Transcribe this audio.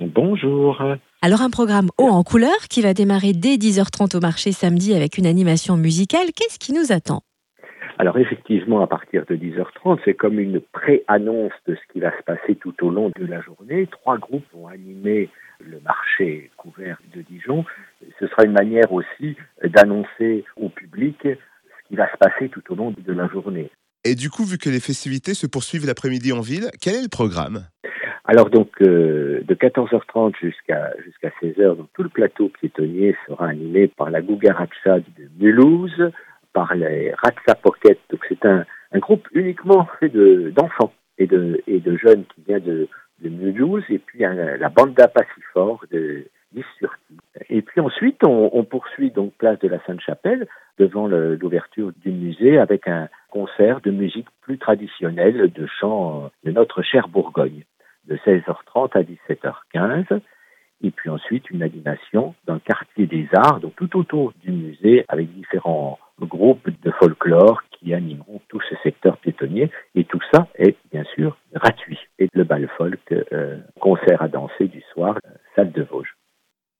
Bonjour. Alors un programme haut en couleur qui va démarrer dès 10h30 au marché samedi avec une animation musicale. Qu'est-ce qui nous attend? Alors effectivement, à partir de 10h30, c'est comme une pré-annonce de ce qui va se passer tout au long de la journée. Trois groupes vont animer le marché couvert de Dijon. Ce sera une manière aussi d'annoncer au public ce qui va se passer tout au long de la journée. Et du coup, vu que les festivités se poursuivent l'après-midi en ville, quel est le programme? Alors donc euh, de 14h30 jusqu'à jusqu'à 16h, donc tout le plateau piétonnier sera animé par la Gougaracha de Mulhouse, par les Ratsa Pocket. Donc c'est un, un, groupe uniquement de d'enfants et de et de jeunes qui vient de, de Mulhouse et puis la Banda Passifort de nice sur Et puis ensuite on, on, poursuit donc place de la Sainte-Chapelle devant l'ouverture du musée avec un concert de musique plus traditionnelle de chant de notre chère Bourgogne de 16h30 à 17h15. Et puis ensuite, une animation le quartier des arts, donc tout autour du musée, avec différents groupes de folklore qui animeront tout ce secteur piétonnier. Et tout ça est bien sûr gratuit. Et le bal folk, euh, concert à danser du soir, salle de Vosges.